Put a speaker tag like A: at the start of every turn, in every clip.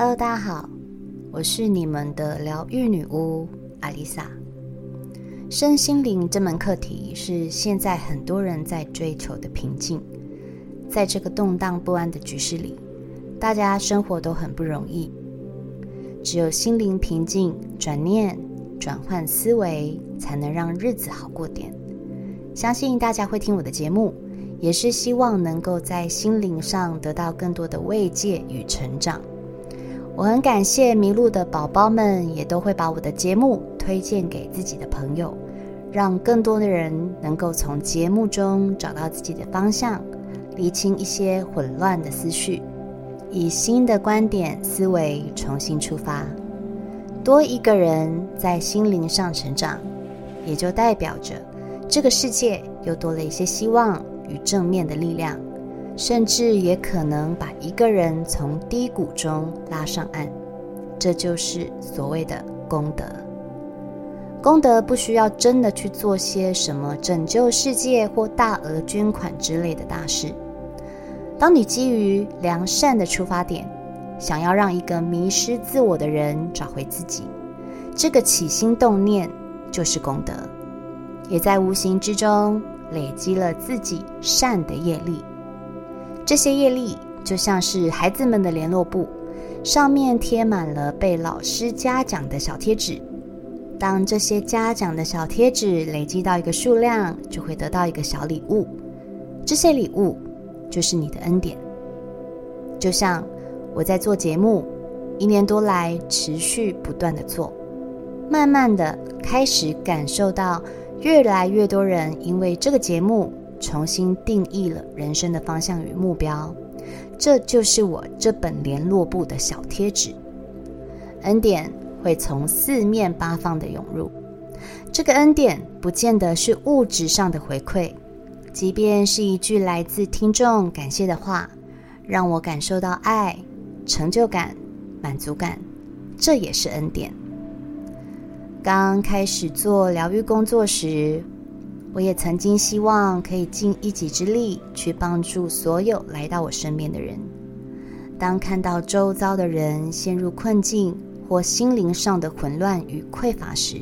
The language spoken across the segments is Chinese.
A: Hello，大家好，我是你们的疗愈女巫阿丽萨。身心灵这门课题是现在很多人在追求的平静。在这个动荡不安的局势里，大家生活都很不容易。只有心灵平静，转念、转换思维，才能让日子好过点。相信大家会听我的节目，也是希望能够在心灵上得到更多的慰藉与成长。我很感谢迷路的宝宝们，也都会把我的节目推荐给自己的朋友，让更多的人能够从节目中找到自己的方向，理清一些混乱的思绪，以新的观点思维重新出发。多一个人在心灵上成长，也就代表着这个世界又多了一些希望与正面的力量。甚至也可能把一个人从低谷中拉上岸，这就是所谓的功德。功德不需要真的去做些什么拯救世界或大额捐款之类的大事。当你基于良善的出发点，想要让一个迷失自我的人找回自己，这个起心动念就是功德，也在无形之中累积了自己善的业力。这些业力就像是孩子们的联络簿，上面贴满了被老师嘉奖的小贴纸。当这些嘉奖的小贴纸累积到一个数量，就会得到一个小礼物。这些礼物就是你的恩典。就像我在做节目，一年多来持续不断的做，慢慢的开始感受到越来越多人因为这个节目。重新定义了人生的方向与目标，这就是我这本联络簿的小贴纸。恩典会从四面八方的涌入，这个恩典不见得是物质上的回馈，即便是一句来自听众感谢的话，让我感受到爱、成就感、满足感，这也是恩典。刚开始做疗愈工作时。我也曾经希望可以尽一己之力去帮助所有来到我身边的人。当看到周遭的人陷入困境或心灵上的混乱与匮乏时，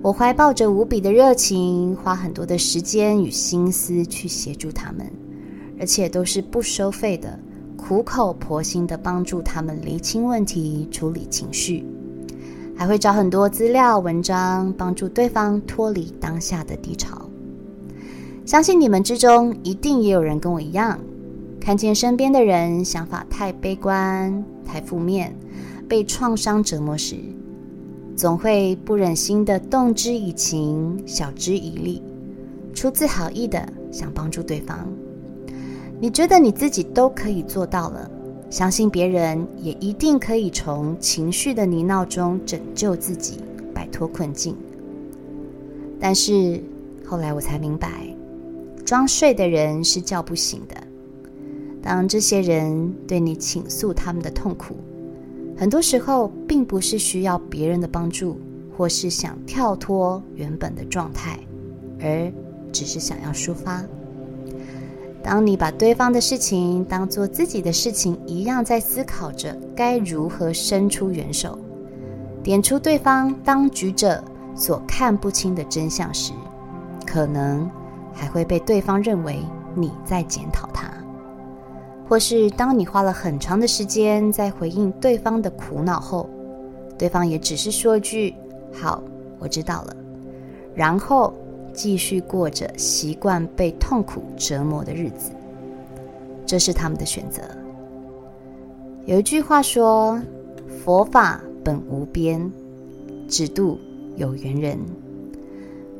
A: 我怀抱着无比的热情，花很多的时间与心思去协助他们，而且都是不收费的，苦口婆心的帮助他们厘清问题、处理情绪。还会找很多资料文章，帮助对方脱离当下的低潮。相信你们之中一定也有人跟我一样，看见身边的人想法太悲观、太负面，被创伤折磨时，总会不忍心的动之以情、晓之以理，出自好意的想帮助对方。你觉得你自己都可以做到了？相信别人也一定可以从情绪的泥淖中拯救自己，摆脱困境。但是后来我才明白，装睡的人是叫不醒的。当这些人对你倾诉他们的痛苦，很多时候并不是需要别人的帮助，或是想跳脱原本的状态，而只是想要抒发。当你把对方的事情当做自己的事情一样，在思考着该如何伸出援手，点出对方当局者所看不清的真相时，可能还会被对方认为你在检讨他；或是当你花了很长的时间在回应对方的苦恼后，对方也只是说句“好，我知道了”，然后。继续过着习惯被痛苦折磨的日子，这是他们的选择。有一句话说：“佛法本无边，只渡有缘人。”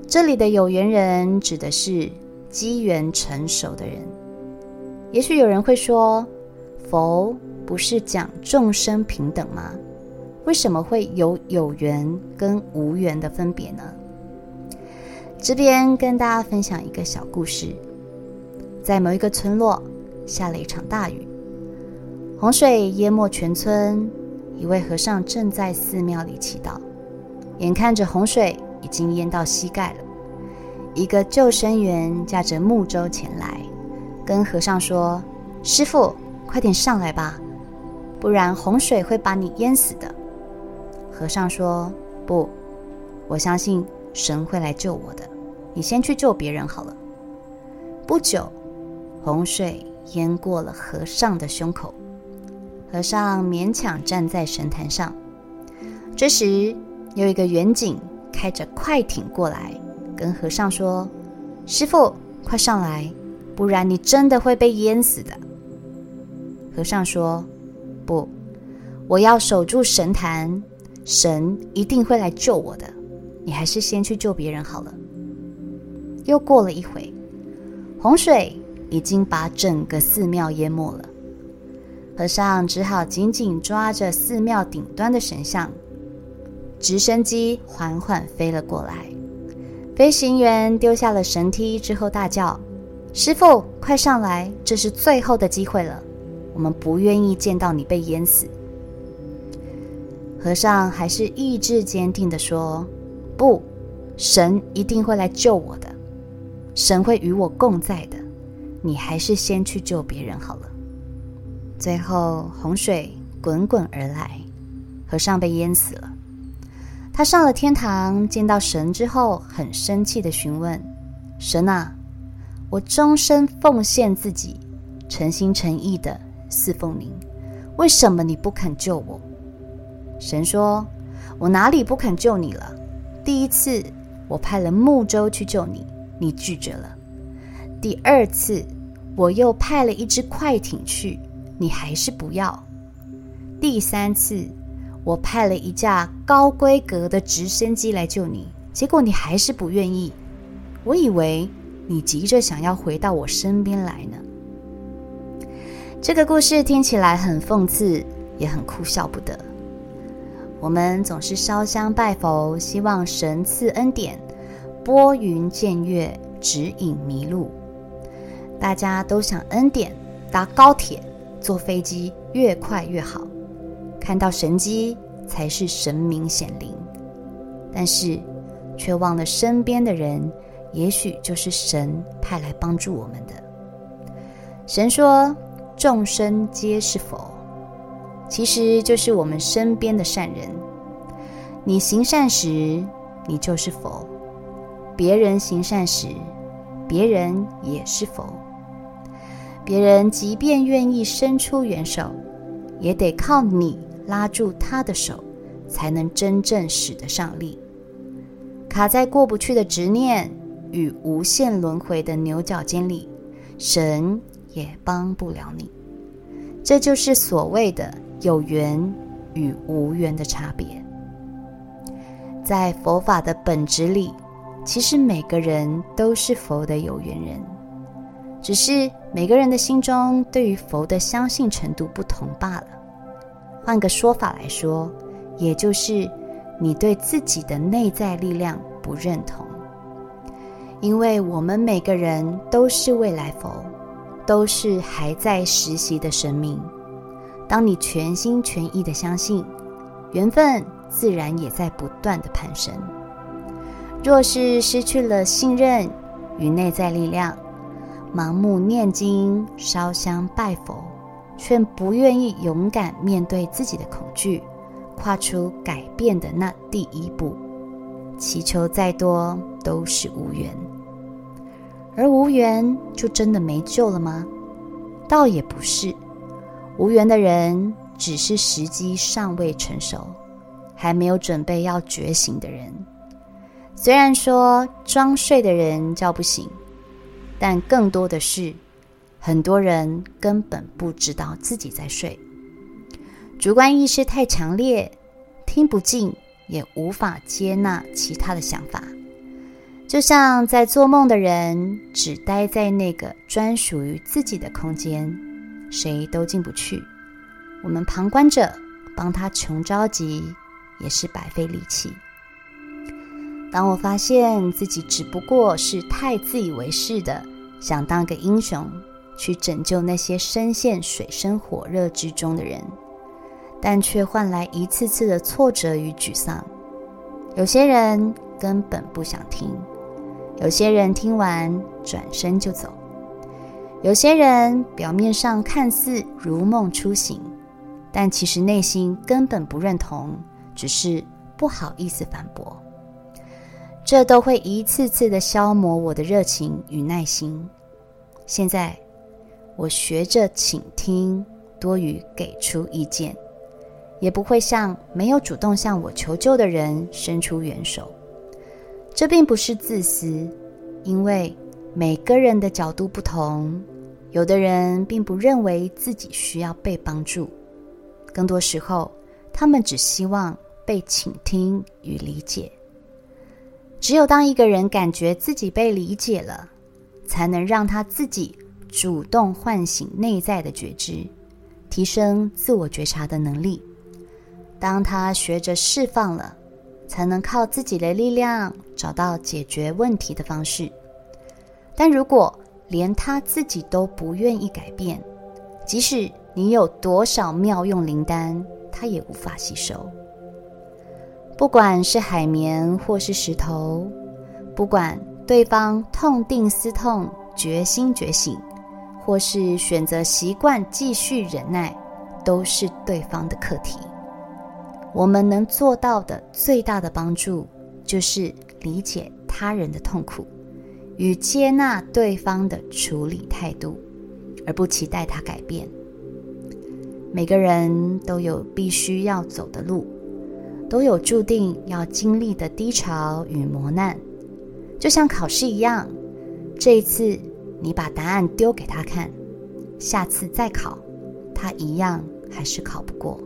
A: 这里的有缘人指的是机缘成熟的人。也许有人会说：“佛不是讲众生平等吗？为什么会有有缘跟无缘的分别呢？”这边跟大家分享一个小故事，在某一个村落下了一场大雨，洪水淹没全村。一位和尚正在寺庙里祈祷，眼看着洪水已经淹到膝盖了，一个救生员驾着木舟前来，跟和尚说：“师傅，快点上来吧！不然洪水会把你淹死的。”和尚说：“不，我相信神会来救我的。你先去救别人好了。”不久，洪水淹过了和尚的胸口，和尚勉强站在神坛上。这时，有一个远景开着快艇过来，跟和尚说：“师傅，快上来，不然你真的会被淹死的。”和尚说：“不，我要守住神坛，神一定会来救我的。你还是先去救别人好了。”又过了一会，洪水已经把整个寺庙淹没了，和尚只好紧紧抓着寺庙顶端的神像。直升机缓缓飞了过来，飞行员丢下了绳梯之后大叫：“师傅，快上来！这是最后的机会了，我们不愿意见到你被淹死。”和尚还是意志坚定的说：“不，神一定会来救我的，神会与我共在的，你还是先去救别人好了。”最后洪水滚滚而来，和尚被淹死了。他上了天堂，见到神之后，很生气的询问：“神啊，我终身奉献自己，诚心诚意的侍奉您，为什么你不肯救我？”神说：“我哪里不肯救你了？第一次我派了木舟去救你，你拒绝了；第二次我又派了一只快艇去，你还是不要；第三次。”我派了一架高规格的直升机来救你，结果你还是不愿意。我以为你急着想要回到我身边来呢。这个故事听起来很讽刺，也很哭笑不得。我们总是烧香拜佛，希望神赐恩典，拨云见月，指引迷路。大家都想恩典，搭高铁、坐飞机，越快越好。看到神机才是神明显灵，但是却忘了身边的人，也许就是神派来帮助我们的。神说：“众生皆是佛”，其实就是我们身边的善人。你行善时，你就是佛；别人行善时，别人也是佛。别人即便愿意伸出援手，也得靠你。拉住他的手，才能真正使得上力。卡在过不去的执念与无限轮回的牛角尖里，神也帮不了你。这就是所谓的有缘与无缘的差别。在佛法的本质里，其实每个人都是佛的有缘人，只是每个人的心中对于佛的相信程度不同罢了。换个说法来说，也就是你对自己的内在力量不认同，因为我们每个人都是未来佛，都是还在实习的神明。当你全心全意的相信，缘分自然也在不断的攀升。若是失去了信任与内在力量，盲目念经、烧香拜佛。却不愿意勇敢面对自己的恐惧，跨出改变的那第一步，祈求再多都是无缘。而无缘就真的没救了吗？倒也不是，无缘的人只是时机尚未成熟，还没有准备要觉醒的人。虽然说装睡的人叫不醒，但更多的是。很多人根本不知道自己在睡，主观意识太强烈，听不进，也无法接纳其他的想法。就像在做梦的人，只待在那个专属于自己的空间，谁都进不去。我们旁观者帮他穷着急，也是白费力气。当我发现自己只不过是太自以为是的想当个英雄。去拯救那些深陷水深火热之中的人，但却换来一次次的挫折与沮丧。有些人根本不想听，有些人听完转身就走，有些人表面上看似如梦初醒，但其实内心根本不认同，只是不好意思反驳。这都会一次次的消磨我的热情与耐心。现在，我学着倾听多于给出意见，也不会向没有主动向我求救的人伸出援手。这并不是自私，因为每个人的角度不同，有的人并不认为自己需要被帮助，更多时候，他们只希望被倾听与理解。只有当一个人感觉自己被理解了，才能让他自己主动唤醒内在的觉知，提升自我觉察的能力。当他学着释放了，才能靠自己的力量找到解决问题的方式。但如果连他自己都不愿意改变，即使你有多少妙用灵丹，他也无法吸收。不管是海绵或是石头，不管对方痛定思痛、决心觉醒，或是选择习惯继续忍耐，都是对方的课题。我们能做到的最大的帮助，就是理解他人的痛苦，与接纳对方的处理态度，而不期待他改变。每个人都有必须要走的路。都有注定要经历的低潮与磨难，就像考试一样。这一次你把答案丢给他看，下次再考，他一样还是考不过。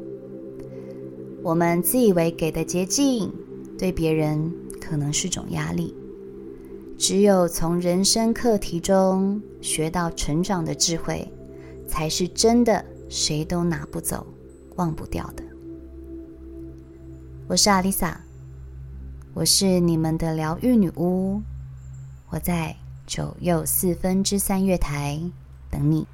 A: 我们自以为给的捷径，对别人可能是种压力。只有从人生课题中学到成长的智慧，才是真的谁都拿不走、忘不掉的。我是阿丽萨，我是你们的疗愈女巫，我在九又四分之三月台等你。